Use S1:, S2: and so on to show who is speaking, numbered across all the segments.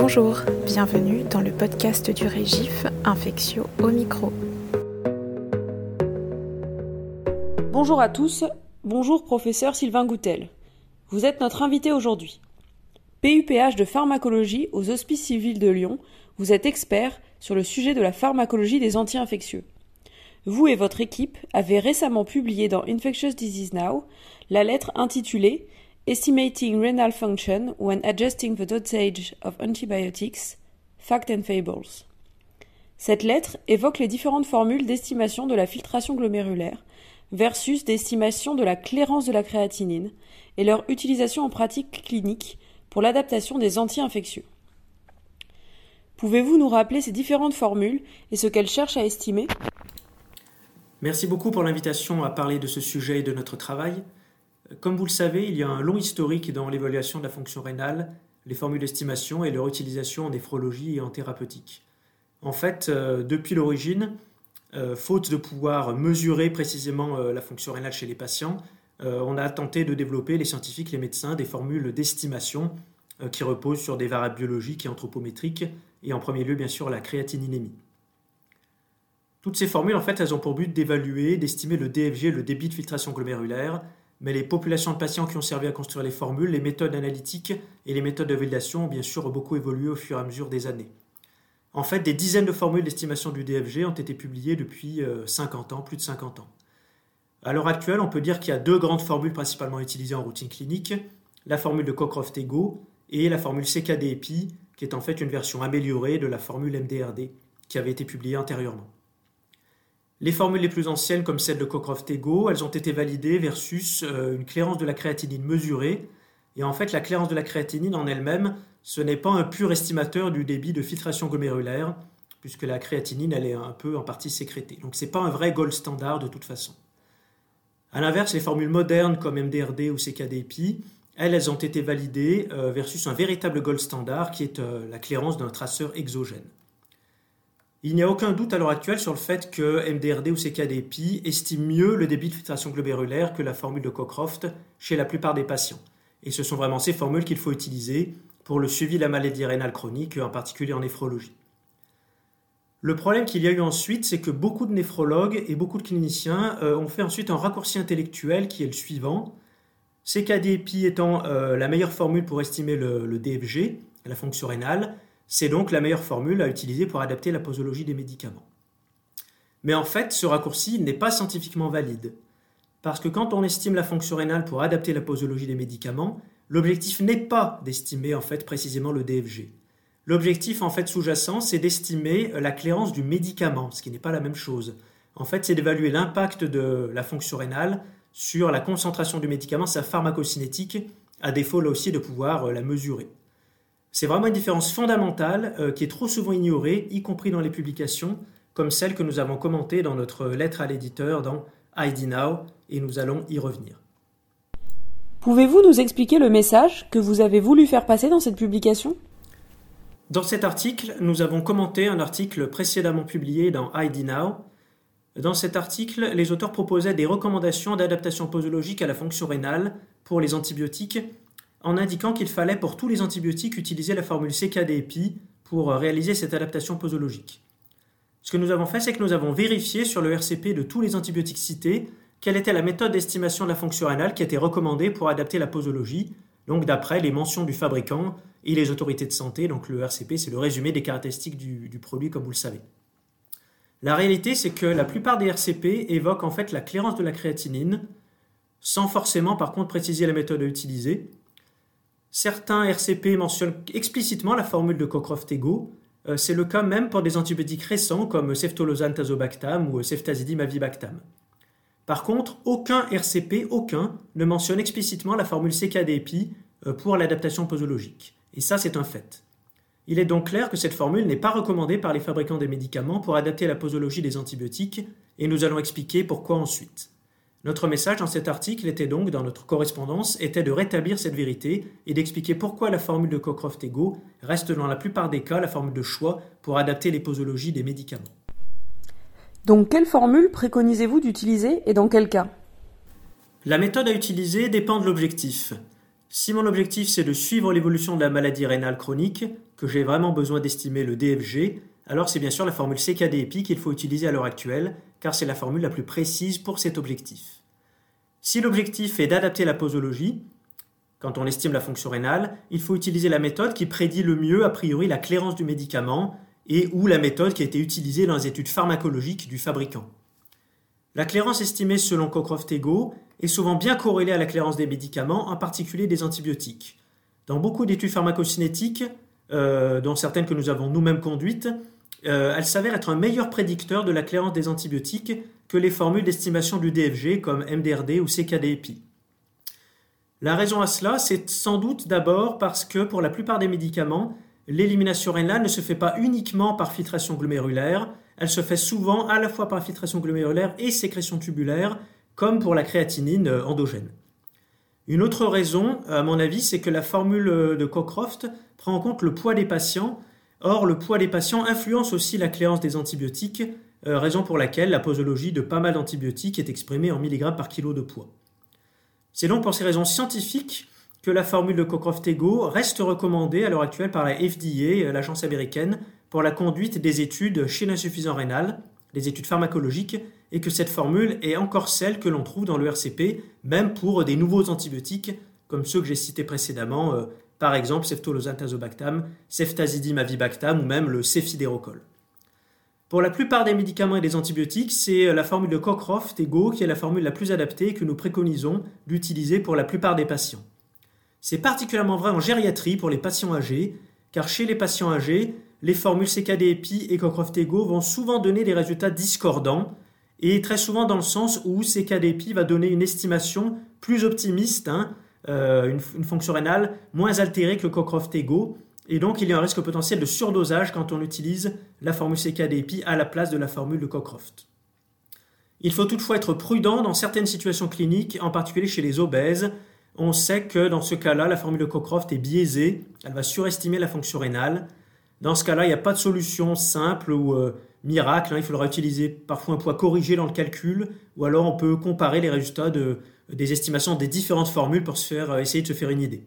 S1: Bonjour, bienvenue dans le podcast du Régif Infectio au micro.
S2: Bonjour à tous, bonjour professeur Sylvain Goutel. Vous êtes notre invité aujourd'hui. PUPH de pharmacologie aux Hospices civils de Lyon, vous êtes expert sur le sujet de la pharmacologie des anti-infectieux. Vous et votre équipe avez récemment publié dans Infectious Disease Now la lettre intitulée Estimating Renal Function when Adjusting the Dosage of Antibiotics, Fact and Fables. Cette lettre évoque les différentes formules d'estimation de la filtration glomérulaire versus d'estimation de la clairance de la créatinine et leur utilisation en pratique clinique pour l'adaptation des anti-infectieux. Pouvez-vous nous rappeler ces différentes formules et ce qu'elles cherchent à estimer?
S3: Merci beaucoup pour l'invitation à parler de ce sujet et de notre travail. Comme vous le savez, il y a un long historique dans l'évaluation de la fonction rénale, les formules d'estimation et leur utilisation en néphrologie et en thérapeutique. En fait, euh, depuis l'origine, euh, faute de pouvoir mesurer précisément euh, la fonction rénale chez les patients, on a tenté de développer, les scientifiques, les médecins, des formules d'estimation qui reposent sur des variables biologiques et anthropométriques, et en premier lieu, bien sûr, la créatininémie. Toutes ces formules, en fait, elles ont pour but d'évaluer, d'estimer le DFG, le débit de filtration glomérulaire, mais les populations de patients qui ont servi à construire les formules, les méthodes analytiques et les méthodes de validation ont bien sûr beaucoup évolué au fur et à mesure des années. En fait, des dizaines de formules d'estimation du DFG ont été publiées depuis 50 euh, ans, plus de 50 ans. À l'heure actuelle, on peut dire qu'il y a deux grandes formules principalement utilisées en routine clinique, la formule de Cockcroft-Ego et la formule CKD-EPI, qui est en fait une version améliorée de la formule MDRD, qui avait été publiée antérieurement. Les formules les plus anciennes, comme celle de Cockcroft-Ego, elles ont été validées versus euh, une clairance de la créatinine mesurée. Et en fait, la clairance de la créatinine en elle-même, ce n'est pas un pur estimateur du débit de filtration glomérulaire, puisque la créatinine, elle est un peu en partie sécrétée. Donc ce n'est pas un vrai gold standard de toute façon. A l'inverse, les formules modernes comme MDRD ou CKDPI, elles, elles ont été validées euh, versus un véritable gold standard qui est euh, la clairance d'un traceur exogène. Il n'y a aucun doute à l'heure actuelle sur le fait que MDRD ou CKDPI estiment mieux le débit de filtration glomérulaire que la formule de Cockcroft chez la plupart des patients. Et ce sont vraiment ces formules qu'il faut utiliser pour le suivi de la maladie rénale chronique, en particulier en néphrologie. Le problème qu'il y a eu ensuite, c'est que beaucoup de néphrologues et beaucoup de cliniciens euh, ont fait ensuite un raccourci intellectuel qui est le suivant. CKDPI étant euh, la meilleure formule pour estimer le DFG, la fonction rénale, c'est donc la meilleure formule à utiliser pour adapter la posologie des médicaments. Mais en fait, ce raccourci n'est pas scientifiquement valide. Parce que quand on estime la fonction rénale pour adapter la posologie des médicaments, l'objectif n'est pas d'estimer en fait précisément le DFG. L'objectif en fait sous-jacent, c'est d'estimer la clairance du médicament, ce qui n'est pas la même chose. En fait, c'est d'évaluer l'impact de la fonction rénale sur la concentration du médicament, sa pharmacocinétique, à défaut là aussi de pouvoir euh, la mesurer. C'est vraiment une différence fondamentale euh, qui est trop souvent ignorée, y compris dans les publications, comme celle que nous avons commentée dans notre lettre à l'éditeur dans ID Now, et nous allons y revenir.
S2: Pouvez-vous nous expliquer le message que vous avez voulu faire passer dans cette publication?
S3: Dans cet article, nous avons commenté un article précédemment publié dans ID Now. Dans cet article, les auteurs proposaient des recommandations d'adaptation posologique à la fonction rénale pour les antibiotiques en indiquant qu'il fallait pour tous les antibiotiques utiliser la formule CKD-EPI pour euh, réaliser cette adaptation posologique. Ce que nous avons fait, c'est que nous avons vérifié sur le RCP de tous les antibiotiques cités quelle était la méthode d'estimation de la fonction rénale qui était recommandée pour adapter la posologie, donc d'après les mentions du fabricant et les autorités de santé. Donc le RCP, c'est le résumé des caractéristiques du, du produit, comme vous le savez. La réalité, c'est que la plupart des RCP évoquent en fait la clairance de la créatinine, sans forcément par contre préciser la méthode à utiliser. Certains RCP mentionnent explicitement la formule de Cockcroft-Ego. Euh, c'est le cas même pour des antibiotiques récents comme ceftalozane tazobactam ou ceftazidime avibactam. Par contre, aucun RCP, aucun, ne mentionne explicitement la formule CKDPI euh, pour l'adaptation posologique. Et ça, c'est un fait. Il est donc clair que cette formule n'est pas recommandée par les fabricants des médicaments pour adapter la posologie des antibiotiques, et nous allons expliquer pourquoi ensuite. Notre message dans cet article était donc, dans notre correspondance, était de rétablir cette vérité et d'expliquer pourquoi la formule de Cockcroft-Ego reste dans la plupart des cas la formule de choix pour adapter les posologies des médicaments.
S2: Donc quelle formule préconisez-vous d'utiliser et dans quel cas?
S3: La méthode à utiliser dépend de l'objectif. Si mon objectif c'est de suivre l'évolution de la maladie rénale chronique, que j'ai vraiment besoin d'estimer le DFG, alors c'est bien sûr la formule CKD-EPI qu'il faut utiliser à l'heure actuelle, car c'est la formule la plus précise pour cet objectif. Si l'objectif est d'adapter la posologie, quand on estime la fonction rénale, il faut utiliser la méthode qui prédit le mieux a priori la clairance du médicament et ou la méthode qui a été utilisée dans les études pharmacologiques du fabricant. La clairance estimée selon Cockcroft-Ego est souvent bien corrélée à la clairance des médicaments, en particulier des antibiotiques. Dans beaucoup d'études pharmacocinétiques, euh, dont certaines que nous avons nous-mêmes conduites, euh, elle s'avère être un meilleur prédicteur de la clairance des antibiotiques que les formules d'estimation du DFG comme MDRD ou CKD-EPI. La raison à cela, c'est sans doute d'abord parce que pour la plupart des médicaments, l'élimination rénale ne se fait pas uniquement par filtration glomérulaire, elle se fait souvent à la fois par filtration glomérulaire et sécrétion tubulaire, comme pour la créatinine euh, endogène. Une autre raison, à mon avis, c'est que la formule de Cockcroft prend en compte le poids des patients. Or, le poids des patients influence aussi la clairance des antibiotiques, euh, raison pour laquelle la posologie de pas mal d'antibiotiques est exprimée en milligrammes par kilo de poids. C'est donc pour ces raisons scientifiques que la formule de Cockcroft-Ego reste recommandée à l'heure actuelle par la FDA, l'agence américaine, pour la conduite des études chez l'insuffisant rénal, les études pharmacologiques, et que cette formule est encore celle que l'on trouve dans le RCP, même pour des nouveaux antibiotiques, comme ceux que j'ai cités précédemment, euh, par exemple ceftalozane-tazobactam, ceftazidime-avibactam ou même le cefidérocol. Pour la plupart des médicaments et des antibiotiques, c'est la formule de Cockcroft-Ego qui est la formule la plus adaptée que nous préconisons d'utiliser pour la plupart des patients. C'est particulièrement vrai en gériatrie pour les patients âgés, car chez les patients âgés, les formules CKD-EPI et Cockcroft-Ego vont souvent donner des résultats discordants, et très souvent dans le sens où CKD-EPI va donner une estimation plus optimiste, hein, euh, une, fonction rénale moins altérée que Cockcroft-Ego, et donc il y a un risque potentiel de surdosage quand on utilise la formule CKD-EPI à la place de la formule de Cockcroft. Il faut toutefois être prudent dans certaines situations cliniques, en particulier chez les obèses, on sait que dans ce cas-là, la formule de Cockcroft est biaisée, elle va surestimer la fonction rénale. Dans ce cas-là, il n'y a pas de solution simple ou euh, miracle, hein. il faudra utiliser parfois un poids corrigé dans le calcul, ou alors on peut comparer les résultats des estimations des différentes formules pour euh, essayer de se faire une idée.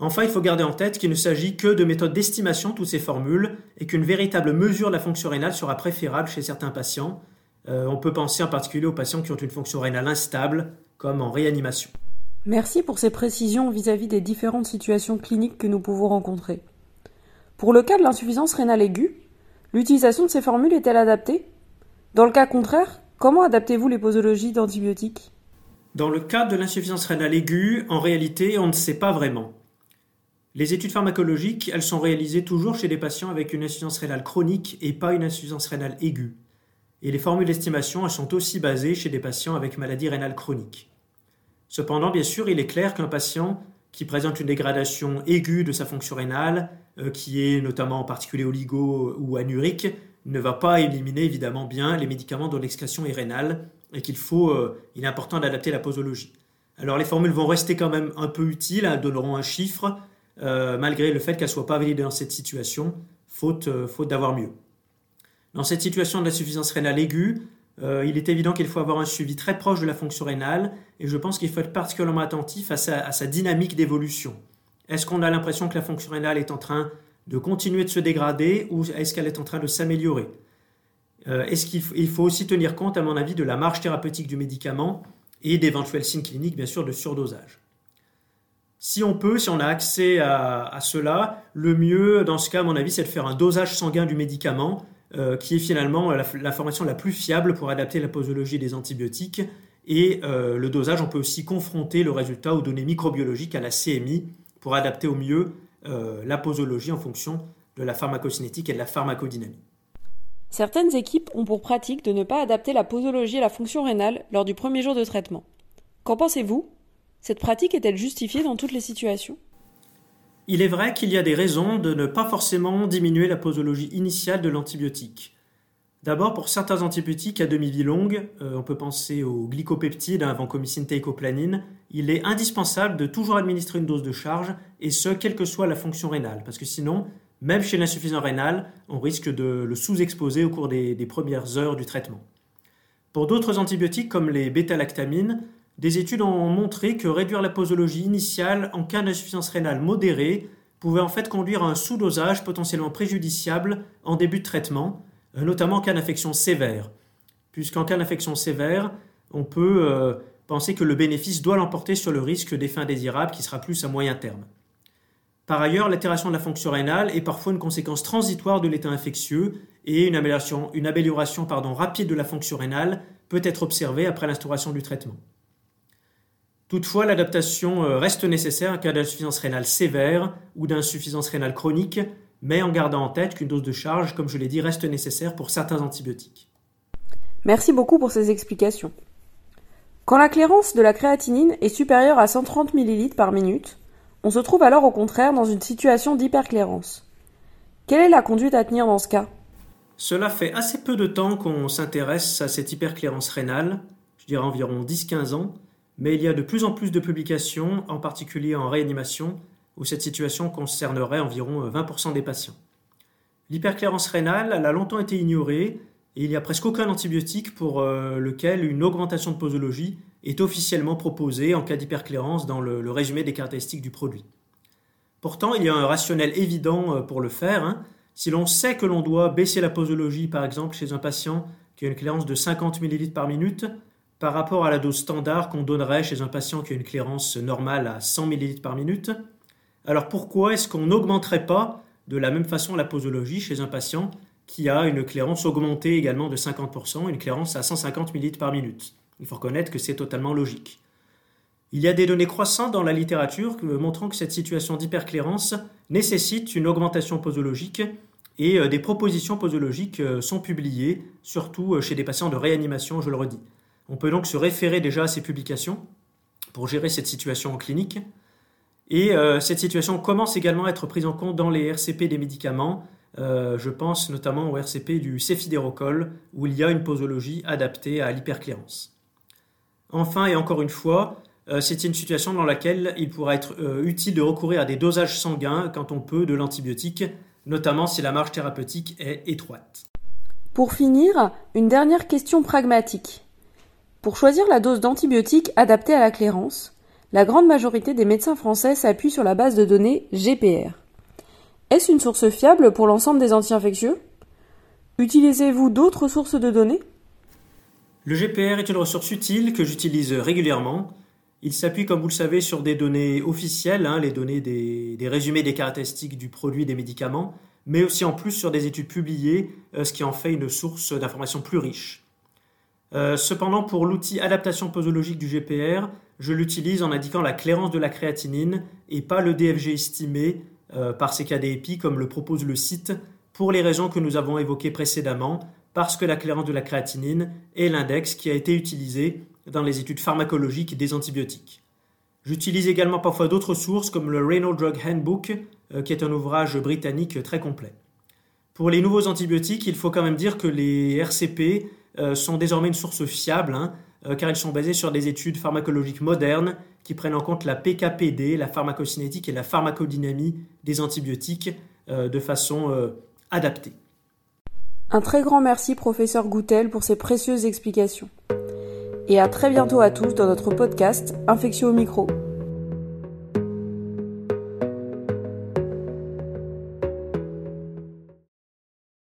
S3: Enfin, il faut garder en tête qu'il ne s'agit que de méthodes d'estimation, toutes ces formules, et qu'une véritable mesure de la fonction rénale sera préférable chez certains patients. Euh, on peut penser en particulier aux patients qui ont une fonction rénale instable, comme en réanimation.
S2: Merci pour ces précisions vis-à-vis des différentes situations cliniques que nous pouvons rencontrer. Pour le cas de l'insuffisance rénale aiguë, l'utilisation de ces formules est-elle adaptée? Dans le cas contraire, comment adaptez-vous les posologies d'antibiotiques?
S3: Dans le cas de l'insuffisance rénale aiguë, en réalité, on ne sait pas vraiment. Les études pharmacologiques, elles sont réalisées toujours chez des patients avec une insuffisance rénale chronique et pas une insuffisance rénale aiguë. Et les formules d'estimation, elles sont aussi basées chez des patients avec maladie rénale chronique. Cependant, bien sûr, il est clair qu'un patient qui présente une dégradation aiguë de sa fonction rénale, euh, qui est notamment en particulier oligo ou anurique, ne va pas éliminer évidemment bien les médicaments dont l'excrétion est rénale et qu'il faut, euh, il est important d'adapter la posologie. Alors les formules vont rester quand même un peu utiles, elles donneront un chiffre, euh, malgré le fait qu'elles ne soient pas validées dans cette situation, faute, faute d'avoir mieux. Dans cette situation d'insuffisance rénale aiguë, euh, il est évident qu'il faut avoir un suivi très proche de la fonction rénale et je pense qu'il faut être particulièrement attentif à sa, dynamique d'évolution. Est-ce qu'on a l'impression que la fonction rénale est en train de continuer de se dégrader ou est-ce qu'elle est en train de s'améliorer? Euh, Est-ce qu'il faut aussi tenir compte, à mon avis, de la marge thérapeutique du médicament et d'éventuels signes cliniques, bien sûr, de surdosage si on peut, si on a accès à, cela, le mieux, dans ce cas, à mon avis, c'est de faire un dosage sanguin du médicament euh, qui est finalement la, formation la plus fiable pour adapter la posologie des antibiotiques. Et euh, le dosage, on peut aussi confronter le résultat aux données microbiologiques à la CMI pour adapter au mieux euh, la posologie en fonction de la pharmacocinétique et de la pharmacodynamie.
S2: Certaines équipes ont pour pratique de ne pas adapter la posologie à la fonction rénale lors du premier jour de traitement. Qu'en pensez-vous? Cette pratique est-elle justifiée dans toutes les situations?
S3: Il est vrai qu'il y a des raisons de ne pas forcément diminuer la posologie initiale de l'antibiotique. D'abord, pour certains antibiotiques à demi-vie longue, euh, on peut penser aux glycopeptides, hein, vancomycine, teicoplanin, il est indispensable de toujours administrer une dose de charge, et ce, quelle que soit la fonction rénale, parce que sinon, même chez l'insuffisant rénal, on risque de le sous-exposer au cours des, premières heures du traitement. Pour d'autres antibiotiques, comme les bêta-lactamines, des études ont montré que réduire la posologie initiale en cas d'insuffisance rénale modérée pouvait en fait conduire à un sous-dosage potentiellement préjudiciable en début de traitement, euh, notamment en cas d'infection sévère. Puisqu'en cas d'infection sévère, on peut euh, penser que le bénéfice doit l'emporter sur le risque d'effet indésirable qui sera plus à moyen terme. Par ailleurs, l'altération de la fonction rénale est parfois une conséquence transitoire de l'état infectieux et une amélioration, une amélioration rapide de la fonction rénale peut être observée après l'instauration du traitement. Toutefois, l'adaptation euh, reste nécessaire en cas d'insuffisance rénale sévère ou d'insuffisance rénale chronique, mais en gardant en tête qu'une dose de charge, comme je l'ai dit, reste nécessaire pour certains antibiotiques.
S2: Merci beaucoup pour ces explications. Quand la clairance de la créatinine est supérieure à 130 ml par minute, on se trouve alors au contraire dans une situation d'hyperclérance. Quelle est la conduite à tenir dans ce cas?
S3: Cela fait assez peu de temps qu'on s'intéresse à cette hyperclérance rénale, je dirais environ 10-15 ans, mais il y a de plus en plus de publications, en particulier en réanimation, où cette situation concernerait environ 20% des patients. L'hyperclérance rénale a longtemps été ignorée et il n'y a presque aucun antibiotique pour euh, lequel une augmentation de posologie est officiellement proposée en cas d'hyperclérance dans le, résumé des caractéristiques du produit. Pourtant, il y a un rationnel évident euh, pour le faire. Hein. Si l'on sait que l'on doit baisser la posologie, par exemple, chez un patient qui a une clairance de 50 ml par minute, par rapport à la dose standard qu'on donnerait chez un patient qui a une clairance normale à 100 ml par minute, alors pourquoi est-ce qu'on n'augmenterait pas de la même façon la posologie chez un patient qui a une clairance augmentée également de 50%, une clairance à 150 ml par minute? Il faut reconnaître que c'est totalement logique. Il y a des données croissantes dans la littérature montrant que cette situation d'hyperclérance nécessite une augmentation posologique et euh, des propositions posologiques euh, sont publiées, surtout euh, chez des patients de réanimation, je le redis. On peut donc se référer déjà à ces publications pour gérer cette situation en clinique. Et euh, cette situation commence également à être prise en compte dans les RCP des médicaments. Euh, je pense notamment au RCP du céphidérocol, où il y a une posologie adaptée à l'hyperclérance. Enfin et encore une fois, euh, c'est une situation dans laquelle il pourra être utile de recourir à des dosages sanguins quand on peut de l'antibiotique, notamment si la marge thérapeutique est étroite.
S2: Pour finir, une dernière question pragmatique. Pour choisir la dose d'antibiotiques adaptée à la clairance, la grande majorité des médecins français s'appuient sur la base de données GPR. Est-ce une source fiable pour l'ensemble des anti-infectieux? Utilisez-vous d'autres sources de données?
S3: Le GPR est une ressource utile que j'utilise régulièrement. Il s'appuie, comme vous le savez, sur des données officielles, hein, les données des, résumés des caractéristiques du produit des médicaments, mais aussi en plus sur des études publiées, euh, ce qui en fait une source d'informations plus riche. Euh, cependant, pour l'outil adaptation posologique du GPR, je l'utilise en indiquant la clairance de la créatinine et pas le DFG estimé euh, par CKDEPI comme le propose le site, pour les raisons que nous avons évoquées précédemment, parce que la clairance de la créatinine est l'index qui a été utilisé dans les études pharmacologiques des antibiotiques. J'utilise également parfois d'autres sources comme le Renal Drug Handbook, euh, qui est un ouvrage britannique très complet. Pour les nouveaux antibiotiques, il faut quand même dire que les RCP sont désormais une source fiable, hein, euh, car ils sont basés sur des études pharmacologiques modernes qui prennent en compte la PKPD, la pharmacocinétique et la pharmacodynamie des antibiotiques euh, de façon adaptée.
S2: Un très grand merci, professeur Goutel, pour ces précieuses explications. Et à très bientôt à tous dans notre podcast Infection au micro.